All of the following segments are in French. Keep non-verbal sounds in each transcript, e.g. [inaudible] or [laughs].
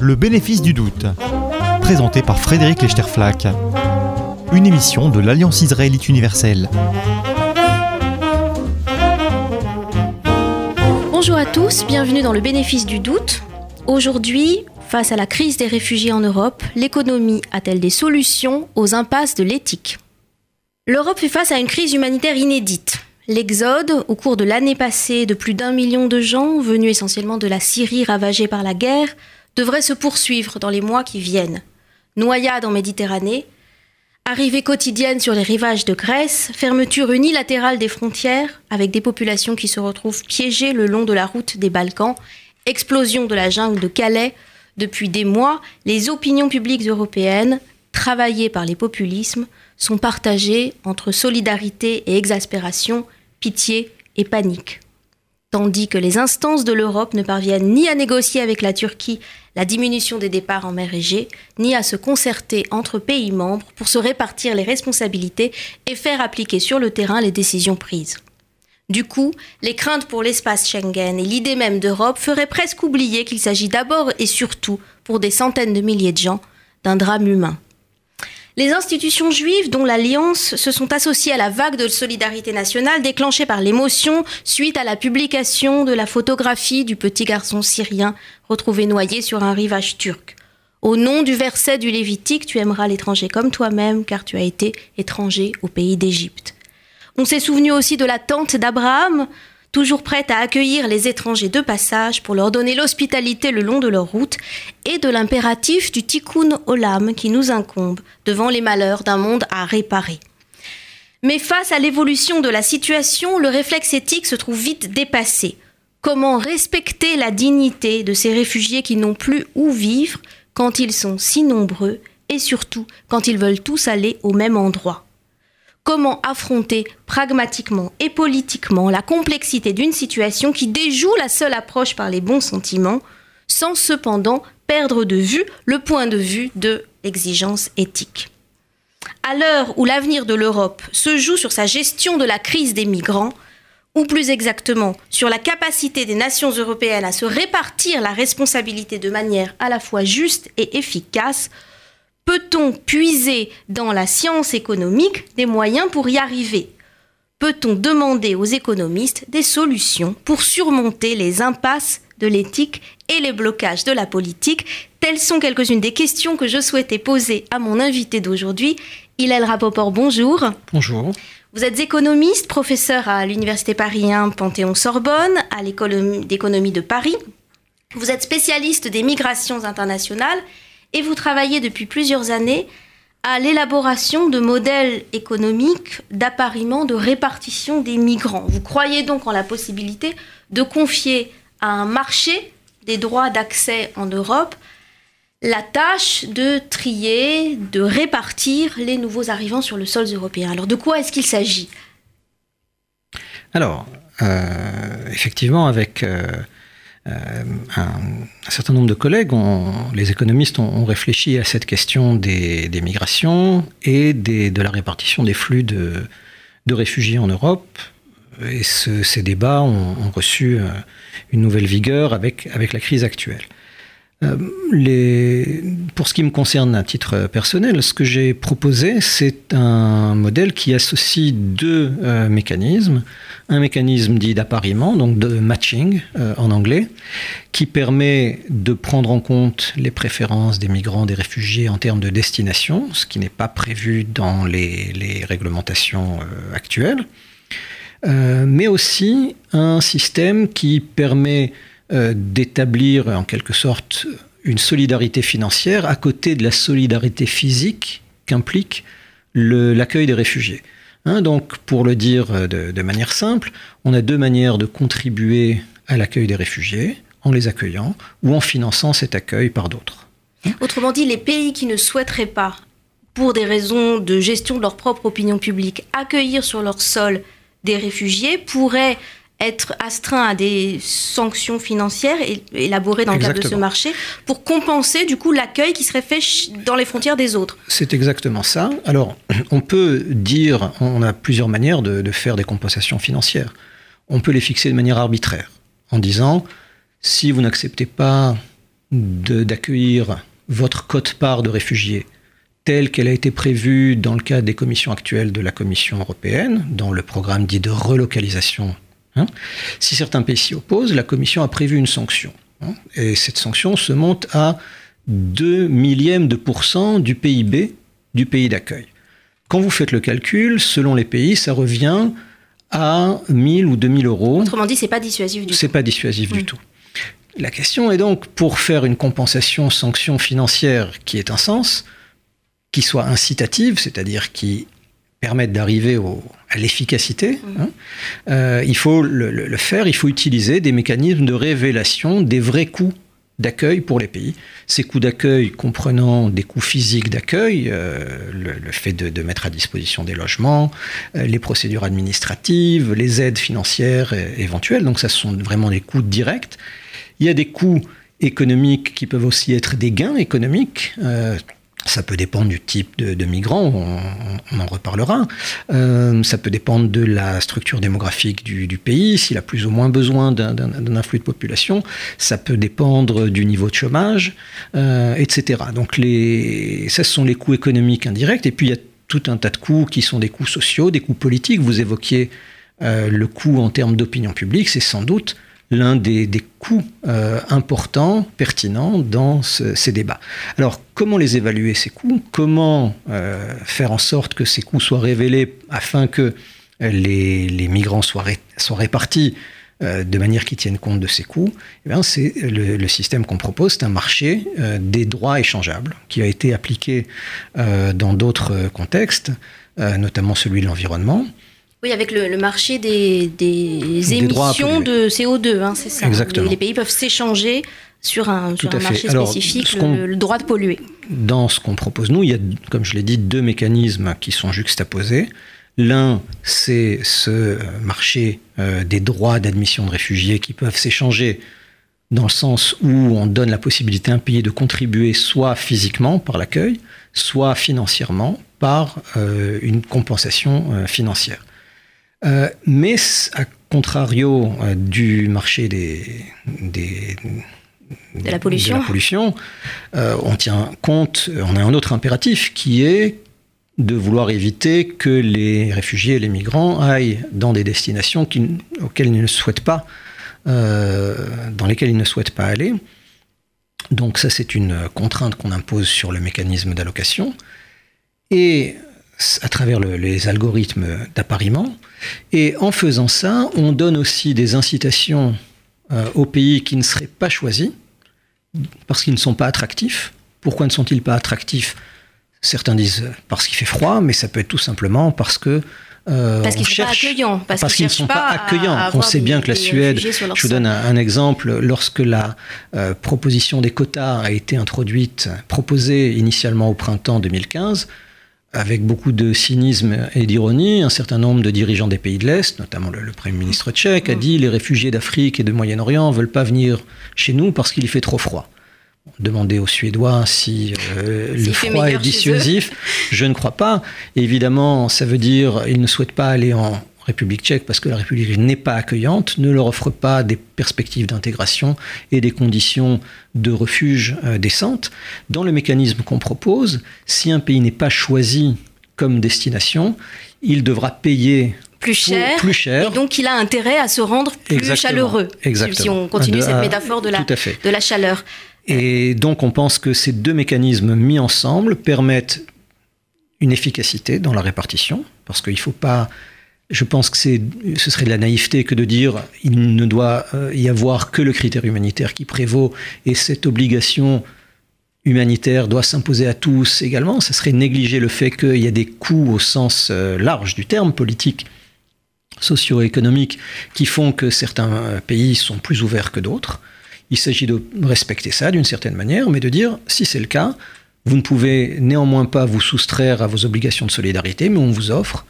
Le bénéfice du doute, présenté par Frédéric Lechterflack, une émission de l'Alliance israélite universelle. Bonjour à tous, bienvenue dans le bénéfice du doute. Aujourd'hui, face à la crise des réfugiés en Europe, l'économie a-t-elle des solutions aux impasses de l'éthique? L'Europe fait face à une crise humanitaire inédite. L'exode, au cours de l'année passée, de plus d'un million de gens, venus essentiellement de la Syrie ravagée par la guerre, devrait se poursuivre dans les mois qui viennent. Noyades en Méditerranée, arrivée quotidienne sur les rivages de Grèce, fermeture unilatérale des frontières, avec des populations qui se retrouvent piégées le long de la route des Balkans, explosion de la jungle de Calais, depuis des mois, les opinions publiques européennes, travaillées par les populismes, sont partagées entre solidarité et exaspération, pitié et panique tandis que les instances de l'Europe ne parviennent ni à négocier avec la Turquie la diminution des départs en mer Égée, ni à se concerter entre pays membres pour se répartir les responsabilités et faire appliquer sur le terrain les décisions prises. Du coup, les craintes pour l'espace Schengen et l'idée même d'Europe feraient presque oublier qu'il s'agit d'abord et surtout, pour des centaines de milliers de gens, d'un drame humain. Les institutions juives, dont l'Alliance, se sont associées à la vague de solidarité nationale déclenchée par l'émotion suite à la publication de la photographie du petit garçon syrien retrouvé noyé sur un rivage turc. Au nom du verset du Lévitique, tu aimeras l'étranger comme toi-même, car tu as été étranger au pays d'Égypte. On s'est souvenu aussi de la tente d'Abraham, toujours prête à accueillir les étrangers de passage pour leur donner l'hospitalité le long de leur route, et de l'impératif du tikkun olam qui nous incombe devant les malheurs d'un monde à réparer. Mais face à l'évolution de la situation, le réflexe éthique se trouve vite dépassé. Comment respecter la dignité de ces réfugiés qui n'ont plus où vivre quand ils sont si nombreux et surtout quand ils veulent tous aller au même endroit? Comment affronter pragmatiquement et politiquement la complexité d'une situation qui déjoue la seule approche par les bons sentiments, sans cependant perdre de vue le point de vue de l'exigence éthique. À l'heure où l'avenir de l'Europe se joue sur sa gestion de la crise des migrants, ou plus exactement sur la capacité des nations européennes à se répartir la responsabilité de manière à la fois juste et efficace, Peut-on puiser dans la science économique des moyens pour y arriver? Peut-on demander aux économistes des solutions pour surmonter les impasses de l'éthique et les blocages de la politique? Telles sont quelques-unes des questions que je souhaitais poser à mon invité d'aujourd'hui. Hillel Rapoport, bonjour. Bonjour. Vous êtes économiste, professeur à l'Université Paris 1 Panthéon-Sorbonne, à l'École d'économie de Paris. Vous êtes spécialiste des migrations internationales et vous travaillez depuis plusieurs années à l'élaboration de modèles économiques d'appariement, de répartition des migrants. Vous croyez donc en la possibilité de confier à un marché des droits d'accès en Europe la tâche de trier, de répartir les nouveaux arrivants sur le sol européen. Alors de quoi est-ce qu'il s'agit? Alors, euh, effectivement, avec euh, euh, un, certain nombre de collègues, les économistes, ont, réfléchi à cette question des, migrations et de la répartition des flux de, réfugiés en Europe. Et ces débats ont, reçu euh, une nouvelle vigueur avec la crise actuelle. Euh, pour ce qui me concerne à titre personnel, ce que j'ai proposé, c'est un modèle qui associe deux euh, mécanismes. Un mécanisme dit d'appariement, donc de matching euh, en anglais, qui permet de prendre en compte les préférences des migrants, des réfugiés en termes de destination, ce qui n'est pas prévu dans les, réglementations actuelles, mais aussi un système qui permet euh, d'établir en quelque sorte une solidarité financière à côté de la solidarité physique qu'implique l'accueil des réfugiés. Hein, donc, pour le dire euh, de, manière simple, on a deux manières de contribuer à l'accueil des réfugiés, en les accueillant ou en finançant cet accueil par d'autres. Autrement dit, les pays qui ne souhaiteraient pas, pour des raisons de gestion de leur propre opinion publique, accueillir sur leur sol des réfugiés pourraient être astreint à des sanctions financières élaborées dans le cadre de ce marché pour compenser du coup l'accueil qui serait fait dans les frontières des autres. C'est exactement ça. Alors, on peut dire, on a plusieurs manières de, faire des compensations financières. On peut les fixer de manière arbitraire. en disant si vous n'acceptez pas d'accueillir votre cote-part de réfugiés telle qu'elle a été prévue dans le cadre des commissions actuelles de la Commission européenne, dans le programme dit de relocalisation. Hein, si certains pays s'y opposent, la Commission a prévu une sanction. Hein, et cette sanction se monte à 2 millièmes de pourcent du PIB du pays d'accueil. Quand vous faites le calcul, selon les pays, ça revient à 1000 ou 2000 euros. Autrement dit, c'est pas dissuasif du tout. C'est pas dissuasif du tout. La question est donc, pour faire une compensation sanction financière qui ait un sens, qui soit incitative, c'est-à-dire qui permette d'arriver à l'efficacité, mmh. hein, euh, il faut le, faire, il faut utiliser des mécanismes de révélation des vrais coûts d'accueil pour les pays. Ces coûts d'accueil comprenant des coûts physiques d'accueil, euh, le, fait de, mettre à disposition des logements, euh, les procédures administratives, les aides financières éventuelles, donc ça ce sont vraiment des coûts directs. Il y a des coûts économiques qui peuvent aussi être des gains économiques. Euh, ça peut dépendre du type de, migrants, on, en reparlera. Euh, ça peut dépendre de la structure démographique du, pays, s'il a plus ou moins besoin d'un influx de population. Ça peut dépendre du niveau de chômage, euh, etc. Donc les, ça, ce sont les coûts économiques indirects. Et puis il y a tout un tas de coûts qui sont des coûts sociaux, des coûts politiques. Vous évoquiez le coût en termes d'opinion publique, c'est sans doute l'un des, coûts euh, importants, pertinents dans ces débats. Alors, comment les évaluer, ces coûts Comment euh, faire en sorte que ces coûts soient révélés afin que les, migrants soient, répartis euh, de manière qui tienne compte de ces coûts eh C'est le, système qu'on propose, c'est un marché des droits échangeables qui a été appliqué dans d'autres contextes, notamment celui de l'environnement. Oui, avec le, marché des, émissions de CO2, hein, c'est ça. Exactement. Les, pays peuvent s'échanger sur un, marché spécifique le, droit de polluer. Dans ce qu'on propose, nous, il y a, comme je l'ai dit, deux mécanismes qui sont juxtaposés. L'un, c'est ce marché euh, des droits d'admission de réfugiés qui peuvent s'échanger dans le sens où on donne la possibilité à un pays de contribuer soit physiquement par l'accueil, soit financièrement par euh, une compensation euh, financière. Euh, mais à contrario euh, du marché des, de la pollution, pollution euh, on tient compte, on a un autre impératif qui est de vouloir éviter que les réfugiés et les migrants aillent dans des destinations auxquelles ils ne souhaitent pas, dans lesquelles ils ne souhaitent pas aller. Donc ça, c'est une contrainte qu'on impose sur le mécanisme d'allocation. Et à travers les algorithmes d'appariement. Et en faisant ça, on donne aussi des incitations euh, aux pays qui ne seraient pas choisis, parce qu'ils ne sont pas attractifs. Pourquoi ne sont-ils pas attractifs? Certains disent parce qu'il fait froid, mais ça peut être tout simplement parce que euh, parce qu'ils sont pas accueillants. Parce, qu'ils ne sont pas, accueillants. On sait bien que la Suède, je vous donne un, exemple, lorsque la euh, proposition des quotas a été introduite, proposée initialement au printemps 2015, avec beaucoup de cynisme et d'ironie, un certain nombre de dirigeants des pays de l'Est, notamment le, Premier ministre tchèque, a mm. dit les réfugiés d'Afrique et de Moyen-Orient ne veulent pas venir chez nous parce qu'il y fait trop froid. Demandez aux Suédois si euh, le froid est dissuasif. Je ne crois pas. évidemment, ça veut dire qu'ils ne souhaitent pas aller en, République tchèque, parce que la République n'est pas accueillante, ne leur offre pas des perspectives d'intégration et des conditions de refuge euh, décentes. Dans le mécanisme qu'on propose, si un pays n'est pas choisi comme destination, il devra payer plus cher, plus cher. Et donc, il a intérêt à se rendre plus chaleureux. Exactement. Si on continue cette métaphore de la, de la chaleur. Et donc, on pense que ces deux mécanismes mis ensemble permettent une efficacité dans la répartition, parce qu'il ne faut pas je pense que ce serait de la naïveté que de dire il ne doit euh, y avoir que le critère humanitaire qui prévaut et cette obligation humanitaire doit s'imposer à tous également. Ce serait négliger le fait qu'il y a des coûts au sens euh, large du terme politique, socio-économique, qui font que certains euh, pays sont plus ouverts que d'autres. Il s'agit de respecter ça d'une certaine manière, mais de dire si c'est le cas, vous ne pouvez néanmoins pas vous soustraire à vos obligations de solidarité, mais on vous offre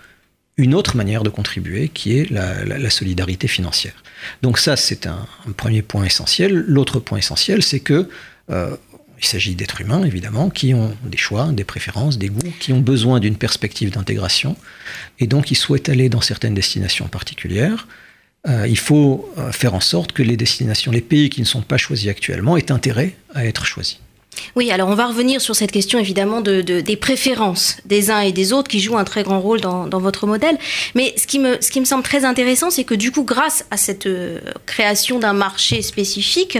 une autre manière de contribuer qui est la, solidarité financière. Donc ça, c'est un, premier point essentiel. L'autre point essentiel, c'est que euh, il s'agit d'êtres humains, évidemment, qui ont des choix, des préférences, des goûts, qui ont besoin d'une perspective d'intégration, et donc ils souhaitent aller dans certaines destinations particulières. il faut faire en sorte que les destinations, les pays qui ne sont pas choisis actuellement, aient intérêt à être choisis. Oui, alors on va revenir sur cette question évidemment de, des préférences des uns et des autres qui jouent un très grand rôle dans, votre modèle. Mais ce qui me, ce qui me semble très intéressant, c'est que du coup, grâce à cette euh, création d'un marché spécifique,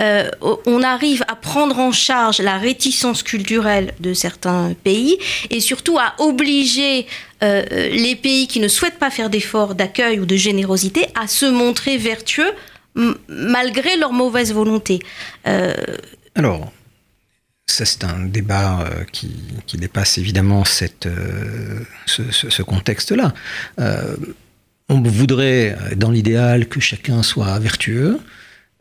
euh, on arrive à prendre en charge la réticence culturelle de certains pays et surtout à obliger euh, les pays qui ne souhaitent pas faire d'efforts d'accueil ou de générosité à se montrer vertueux malgré leur mauvaise volonté. Alors, ça, c'est un débat euh, qui, dépasse évidemment cette, euh, ce, contexte-là. Euh, on voudrait, dans l'idéal, que chacun soit vertueux.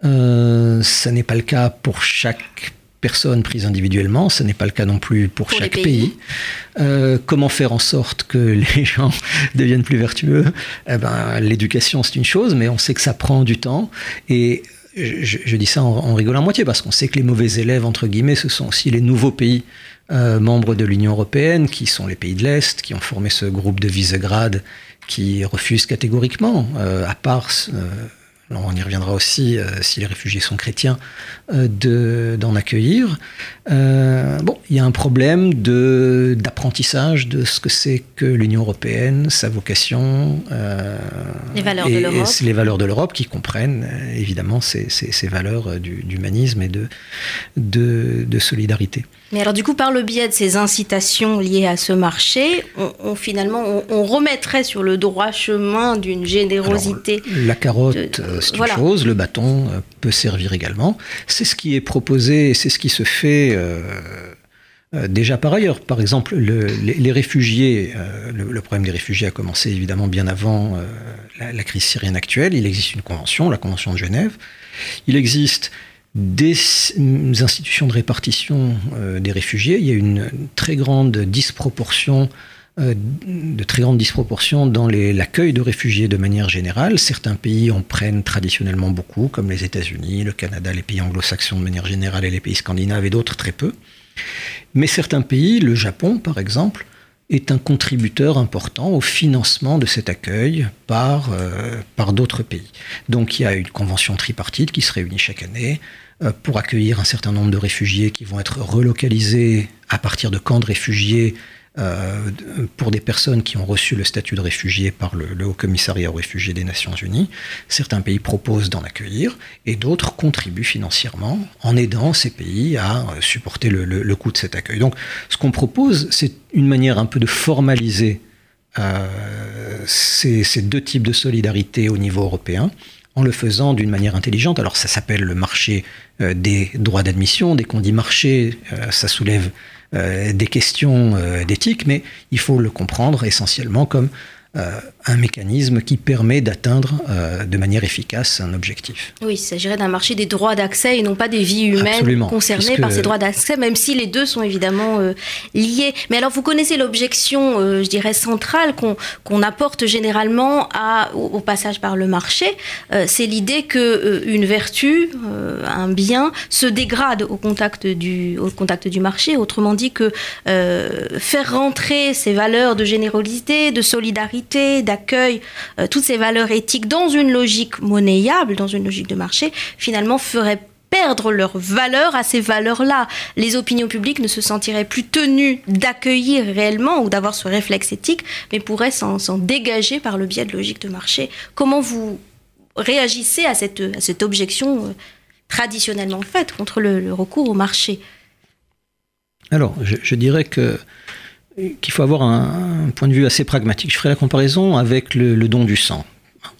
ça n'est pas le cas pour chaque personne prise individuellement, ce n'est pas le cas non plus pour, chaque pays. comment faire en sorte que [laughs] les gens deviennent plus vertueux? Eh ben, L'éducation, c'est une chose, mais on sait que ça prend du temps. Et je, dis ça en, rigolant à moitié, parce qu'on sait que les mauvais élèves, entre guillemets, ce sont aussi les nouveaux pays euh, membres de l'Union européenne, qui sont les pays de l'Est, qui ont formé ce groupe de Visegrad, qui refusent catégoriquement, euh, à part on y reviendra aussi euh, si les réfugiés sont chrétiens, euh, d'en accueillir. Euh, bon, il y a un problème d'apprentissage de, ce que c'est que l'Union européenne, sa vocation, les valeurs de l'Europe, les valeurs de l'Europe qui comprennent évidemment ces, ces, valeurs d'humanisme et de, de solidarité. Mais alors du coup, par le biais de ces incitations liées à ce marché, on, finalement, on, remettrait sur le droit chemin d'une générosité. la carotte, euh, c'est une chose, le bâton euh, peut servir également. C'est ce qui est proposé, c'est ce qui se fait. Euh, déjà par ailleurs. Par exemple, les, réfugiés, le, problème des réfugiés a commencé évidemment bien avant la, la, crise syrienne actuelle. Il existe une convention, la Convention de Genève. Il existe des institutions de répartition euh, des réfugiés. Il y a une très grande disproportion euh, de très grande disproportion dans l'accueil de réfugiés de manière générale. Certains pays en prennent traditionnellement beaucoup, comme les États-Unis, le Canada, les pays anglo-saxons de manière générale et les pays scandinaves et d'autres très peu. Mais certains pays, le Japon par exemple, est un contributeur important au financement de cet accueil par, euh, par d'autres pays. Donc il y a une convention tripartite qui se réunit chaque année euh, pour accueillir un certain nombre de réfugiés qui vont être relocalisés à partir de camps de réfugiés euh, pour des personnes qui ont reçu le statut de réfugié par le, Haut Commissariat aux réfugiés des Nations Unies. Certains pays proposent d'en accueillir et d'autres contribuent financièrement en aidant ces pays à euh, supporter le, coût de cet accueil. Donc ce qu'on propose, c'est une manière un peu de formaliser ces, ces, deux types de solidarité au niveau européen en le faisant d'une manière intelligente. Alors ça s'appelle le marché euh, des droits d'admission. Dès qu'on dit marché, euh, ça soulève euh, des questions d'éthique, mais il faut le comprendre essentiellement comme euh, un mécanisme qui permet d'atteindre euh, de manière efficace un objectif. Oui, il s'agirait d'un marché des droits d'accès et non pas des vies humaines concernées par ces droits d'accès, même si les deux sont évidemment euh, liés. Mais alors, vous connaissez l'objection, je dirais, centrale qu'on apporte généralement à, au, passage par le marché. C'est l'idée que une vertu, un bien, se dégrade au contact du, au contact du marché. Autrement dit, que faire rentrer ces valeurs de générosité, de solidarité, d'accueil, euh, toutes ces valeurs éthiques dans une logique monnayable, dans une logique de marché, finalement ferait perdre leur valeur à ces valeurs-là. Les opinions publiques ne se sentiraient plus tenues d'accueillir réellement ou d'avoir ce réflexe éthique, mais pourraient s'en dégager par le biais de logique de marché. Comment vous réagissez à cette, à cette objection euh, traditionnellement faite contre le, recours au marché? Alors, je dirais que qu'il faut avoir un, point de vue assez pragmatique. Je ferai la comparaison avec le, don du sang.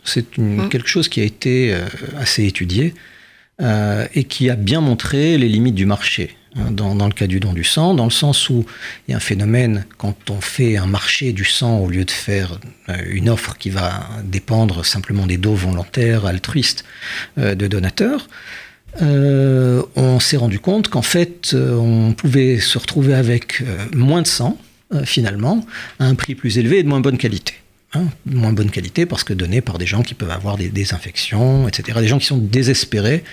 C'est mmh. quelque chose qui a été euh, assez étudié euh, et qui a bien montré les limites du marché. Hein, dans, le cas du don du sang, dans le sens où il y a un phénomène, quand on fait un marché du sang au lieu de faire euh, une offre qui va dépendre simplement des dons volontaires, altruistes de donateurs, on s'est rendu compte qu'en fait, on pouvait se retrouver avec moins de sang, finalement, à un prix plus élevé et de moins bonne qualité. hein, moins bonne qualité parce que donnés par des gens qui peuvent avoir des, des, infections, etc. Des gens qui sont désespérés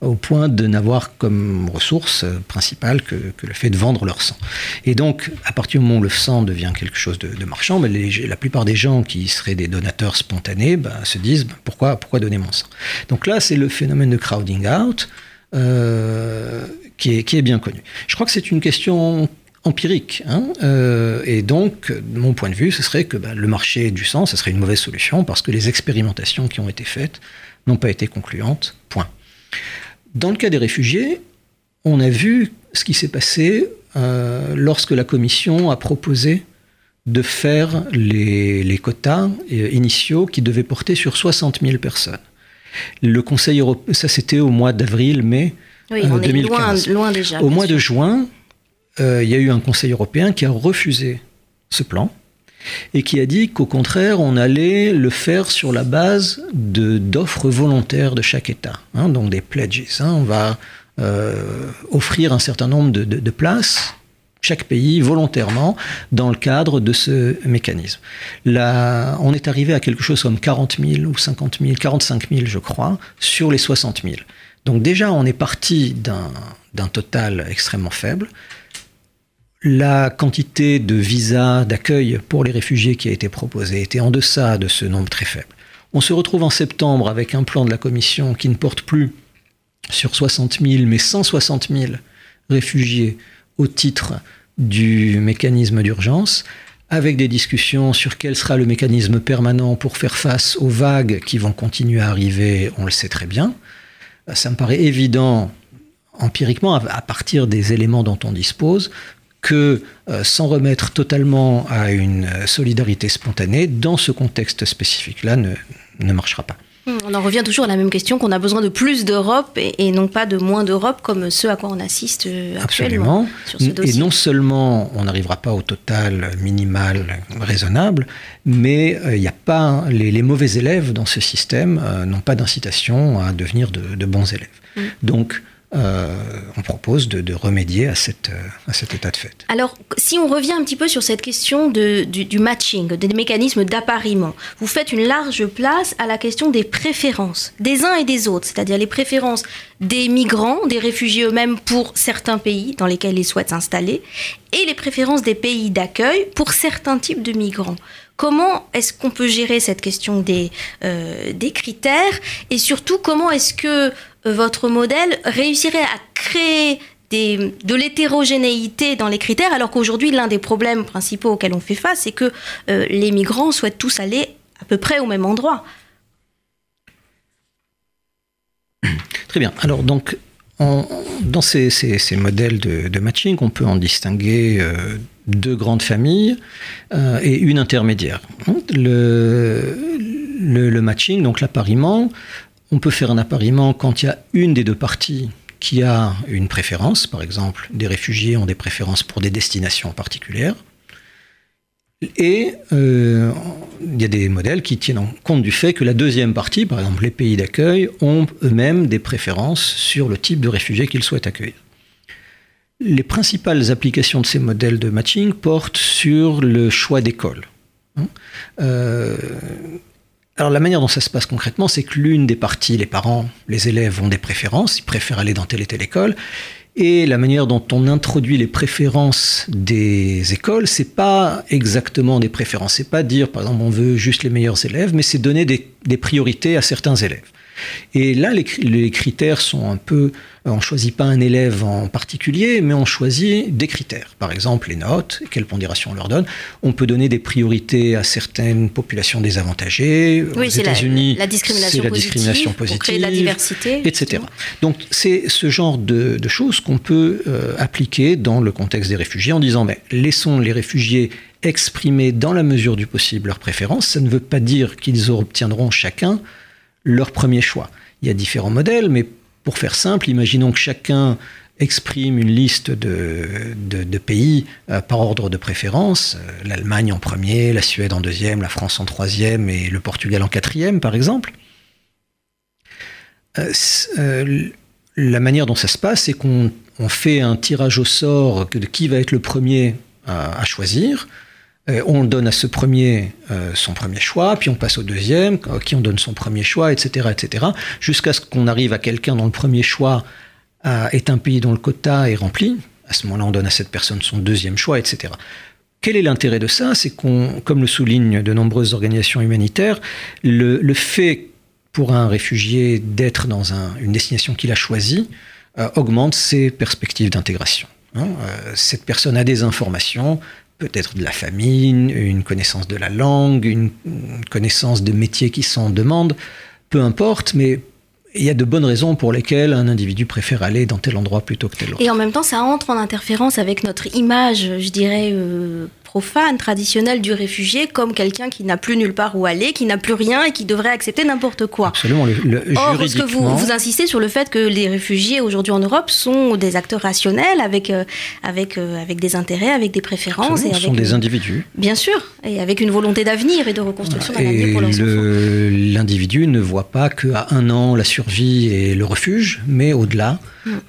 au point de n'avoir comme ressource principale que, le fait de vendre leur sang. Et donc, à partir du moment où le sang devient quelque chose de, marchand, ben la plupart des gens qui seraient des donateurs spontanés ben, se disent ben, pourquoi, donner mon sang? Donc là, c'est le phénomène de crowding out. Euh, qui est bien connu. Je crois que c'est une question empirique. Hein euh, et donc, de mon point de vue, ce serait que bah, le marché du sang, ce serait une mauvaise solution parce que les expérimentations qui ont été faites n'ont pas été concluantes. Point. Dans le cas des réfugiés, on a vu ce qui s'est passé euh, lorsque la Commission a proposé de faire les, les quotas euh, initiaux qui devaient porter sur 60 000 personnes. Le Conseil européen, ça c'était au mois d'avril, mai oui, on 2015. Est loin, loin déjà. Au mois sûr. de juin, euh, il y a eu un Conseil européen qui a refusé ce plan et qui a dit qu'au contraire, on allait le faire sur la base d'offres volontaires de chaque État, hein, donc des pledges. Hein, on va euh, offrir un certain nombre de, de, places, chaque pays volontairement, dans le cadre de ce mécanisme. Là, on est arrivé à quelque chose comme 40 000 ou 50 000, 45 000, je crois, sur les 60 000. Donc déjà, on est parti d'un total extrêmement faible la quantité de visas d'accueil pour les réfugiés qui a été proposée était en deçà de ce nombre très faible. On se retrouve en septembre avec un plan de la Commission qui ne porte plus sur 60 000, mais 160 000 réfugiés au titre du mécanisme d'urgence, avec des discussions sur quel sera le mécanisme permanent pour faire face aux vagues qui vont continuer à arriver, on le sait très bien. Ça me paraît évident empiriquement, à partir des éléments dont on dispose, que euh, s'en remettre totalement à une solidarité spontanée dans ce contexte spécifique-là ne, ne, marchera pas. Hmm, on en revient toujours à la même question qu'on a besoin de plus d'Europe et, et, non pas de moins d'Europe comme ce à quoi on assiste euh, actuellement. Absolument. Et non seulement on n'arrivera pas au total minimal raisonnable, mais il euh, n'y a pas les, les, mauvais élèves dans ce système euh, n'ont pas d'incitation à devenir de, de, bons élèves. Mm. Donc euh, on propose de, de remédier à, cette, à, cet état de fait. Alors, si on revient un petit peu sur cette question de, du, du, matching, des mécanismes d'appariement, vous faites une large place à la question des préférences des uns et des autres, c'est-à-dire les préférences des migrants, des réfugiés eux-mêmes pour certains pays dans lesquels ils souhaitent s'installer, et les préférences des pays d'accueil pour certains types de migrants. Comment est-ce qu'on peut gérer cette question des, euh, des critères et surtout comment est-ce que votre modèle réussirait à créer de l'hétérogénéité dans les critères, alors qu'aujourd'hui, l'un des problèmes principaux auxquels on fait face, c'est que euh, les migrants souhaitent tous aller à peu près au même endroit. Très bien. Alors, donc, on, dans ces, modèles de, matching, on peut en distinguer euh, deux grandes familles euh, et une intermédiaire. Le, le matching, donc l'appariement, on peut faire un appariement quand il y a une des deux parties qui a une préférence. Par exemple, des réfugiés ont des préférences pour des destinations particulières. Et euh, il y a des modèles qui tiennent compte du fait que la deuxième partie, par exemple les pays d'accueil, ont eux-mêmes des préférences sur le type de réfugiés qu'ils souhaitent accueillir. Les principales applications de ces modèles de matching portent sur le choix d'école. Euh, alors la manière dont ça se passe concrètement, c'est que l'une des parties, les parents, les élèves ont des préférences, ils préfèrent aller dans telle et telle école. Et la manière dont on introduit les préférences des écoles, c'est pas exactement des préférences. C'est pas dire, par exemple, on veut juste les meilleurs élèves, mais c'est donner des, des, priorités à certains élèves. Et là, les, les critères sont un peu on ne choisit pas un élève en particulier, mais on choisit des critères. Par exemple, les notes, quelle pondération on leur donne. On peut donner des priorités à certaines populations désavantagées. Oui, Aux États-Unis, la, la, discrimination, la positive, discrimination positive, pour créer de la diversité, etc. Donc, c'est ce genre de, de choses qu'on peut euh, appliquer dans le contexte des réfugiés en disant, mais laissons les réfugiés exprimer dans la mesure du possible leurs préférences. Ça ne veut pas dire qu'ils obtiendront chacun leur premier choix. Il y a différents modèles, mais pour faire simple, imaginons que chacun exprime une liste de, pays euh, par ordre de préférence, euh, l'Allemagne en premier, la Suède en deuxième, la France en troisième et le Portugal en quatrième, par exemple. Euh, la manière dont ça se passe, c'est qu'on fait un tirage au sort de qui va être le premier à choisir. Euh, on donne à ce premier euh, son premier choix, puis on passe au deuxième, à qui on donne son premier choix, etc., etc., jusqu'à ce qu'on arrive à quelqu'un dont le premier choix est un pays dont le quota est rempli. À ce moment-là, on donne à cette personne son deuxième choix, etc. Quel est l'intérêt de ça? C'est qu'on, comme le soulignent de nombreuses organisations humanitaires, le, fait pour un réfugié d'être dans une destination qu'il a choisie euh, augmente ses perspectives d'intégration. Hein. cette personne a des informations, peut-être de la famine, une connaissance de la langue, une, connaissance de métiers qui sont en demande, peu importe, mais il y a de bonnes raisons pour lesquelles un individu préfère aller dans tel endroit plutôt que tel autre. Et en même temps, ça entre en interférence avec notre image, je dirais, euh, profane, traditionnel du réfugié comme quelqu'un qui n'a plus nulle part où aller, qui n'a plus rien et qui devrait accepter n'importe quoi. Absolument. Le, Or, parce que vous, vous insistez sur le fait que les réfugiés aujourd'hui en Europe sont des acteurs rationnels avec, euh, avec, euh, avec des intérêts, avec des préférences. et avec, sont des individus. Bien sûr, et avec une volonté d'avenir et de reconstruction d'un avenir pour leurs L'individu ne voit pas qu'à un an la survie et le refuge, mais au-delà.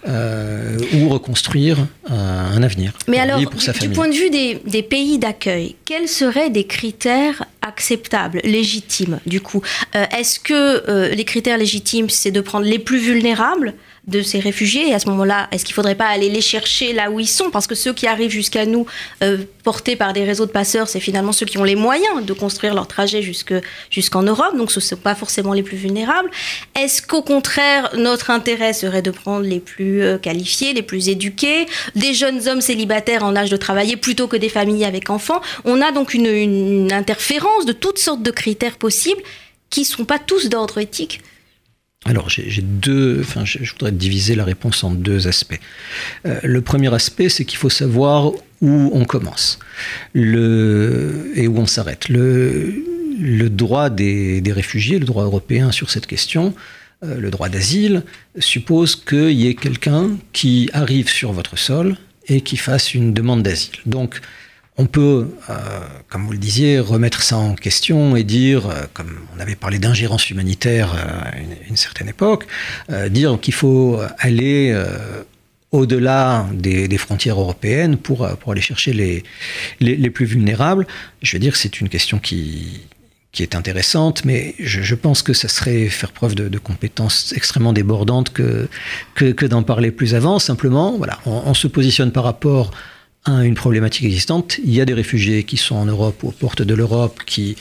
Euh, ou reconstruire un avenir. Mais alors, du, point de vue des, pays d'accueil, quels seraient des critères acceptables, légitimes du coup? Euh, Est-ce que euh, les critères légitimes, c'est de prendre les plus vulnérables de ces réfugiés. Et à ce moment-là, est-ce qu'il ne faudrait pas aller les chercher là où ils sont? Parce que ceux qui arrivent jusqu'à nous, euh, portés par des réseaux de passeurs, c'est finalement ceux qui ont les moyens de construire leur trajet jusqu'en Europe, donc ce ne sont pas forcément les plus vulnérables. Est-ce qu'au contraire, notre intérêt serait de prendre les plus euh, qualifiés, les plus éduqués, des jeunes hommes célibataires en âge de travailler plutôt que des familles avec enfants? On a donc une, une interférence de toutes sortes de critères possibles qui ne sont pas tous d'ordre éthique alors j'ai deux, enfin je, voudrais diviser la réponse en deux aspects. Euh, le premier aspect, c'est qu'il faut savoir où on commence et où on s'arrête. Le, droit des, des, réfugiés, le droit européen sur cette question, euh, le droit d'asile, suppose qu'il y ait quelqu'un qui arrive sur votre sol et qui fasse une demande d'asile. Donc on peut, euh, comme vous le disiez, remettre ça en question et dire, euh, comme on avait parlé d'ingérence humanitaire euh, à une, certaine époque, dire qu'il faut aller au-delà des, frontières européennes pour, pour aller chercher les, les, plus vulnérables. Je veux dire, c'est une question qui, qui est intéressante, mais je, pense que ça serait faire preuve de, compétences extrêmement débordantes que, que, d'en parler plus avant. Simplement, voilà, on se positionne par rapport à une problématique existante. Il y a des réfugiés qui sont en Europe ou aux portes de l'Europe qui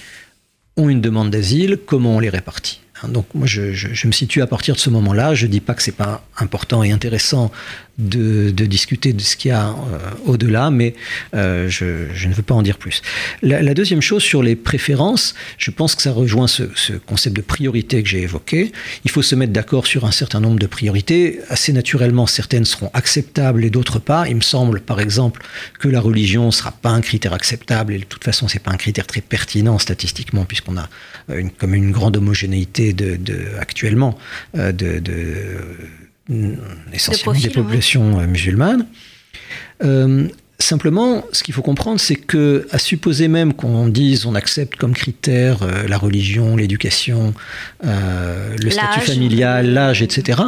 ont une demande d'asile. Comment on les répartit? Donc moi, je, me situe à partir de ce moment-là. Je ne dis pas que c'est pas important et intéressant de, discuter de ce qu'il y a euh, au-delà, mais euh, je, ne veux pas en dire plus. La, deuxième chose sur les préférences, je pense que ça rejoint ce, concept de priorité que j'ai évoqué. Il faut se mettre d'accord sur un certain nombre de priorités. Assez naturellement, certaines seront acceptables et d'autres pas. Il me semble, par exemple, que la religion ne sera pas un critère acceptable et de toute façon, c'est pas un critère très pertinent statistiquement puisqu'on a une, comme une grande homogénéité de, actuellement euh, de, essentiellement des populations euh, musulmanes. Euh, simplement, ce qu'il faut comprendre, c'est que, à supposer même qu'on dise, on accepte comme critère la religion, l'éducation, le statut familial, l'âge, etc.,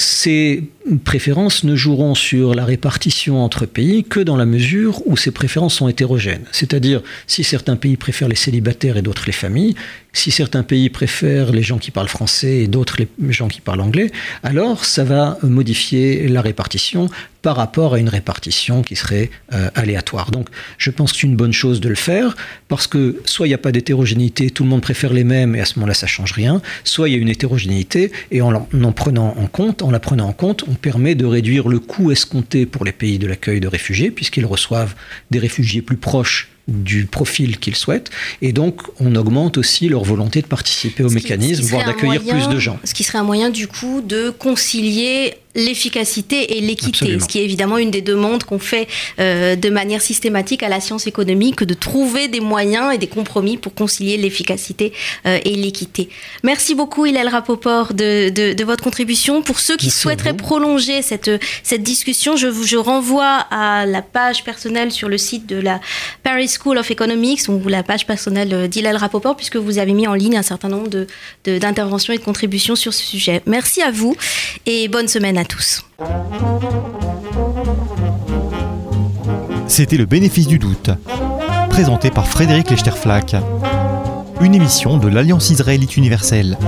ces préférences ne joueront sur la répartition entre pays que dans la mesure où ces préférences sont hétérogènes. C'est-à-dire, si certains pays préfèrent les célibataires et d'autres les familles, si certains pays préfèrent les gens qui parlent français et d'autres les gens qui parlent anglais, alors ça va modifier la répartition par rapport à une répartition qui serait euh, aléatoire. Donc je pense que c'est une bonne chose de le faire parce que soit il n'y a pas d'hétérogénéité, tout le monde préfère les mêmes et à ce moment-là ça change rien, soit il y a une hétérogénéité et en, en prenant en compte, en la prenant en compte, on permet de réduire le coût escompté pour les pays de l'accueil de réfugiés puisqu'ils reçoivent des réfugiés plus proches du profil qu'ils souhaitent. Et donc, on augmente aussi leur volonté de participer au mécanisme, voire d'accueillir plus de gens. Ce qui serait un moyen, du coup, de concilier l'efficacité et l'équité, ce qui est évidemment une des demandes qu'on fait euh, de manière systématique à la science économique, de trouver des moyens et des compromis pour concilier l'efficacité euh, et l'équité. Merci beaucoup, Hillel Rapoport, de, de, votre contribution. Pour ceux qui souhaiteraient prolonger cette, cette discussion, je, vous, je renvoie à la page personnelle sur le site de la Paris School of Economics, ou la page personnelle d'Hillel Rapoport, puisque vous avez mis en ligne un certain nombre d'interventions de, et de contributions sur ce sujet. Merci à vous et bonne semaine à C'était le bénéfice du doute, Présenté par Frédéric Lechterflack. Une émission de l'Alliance israélite universelle.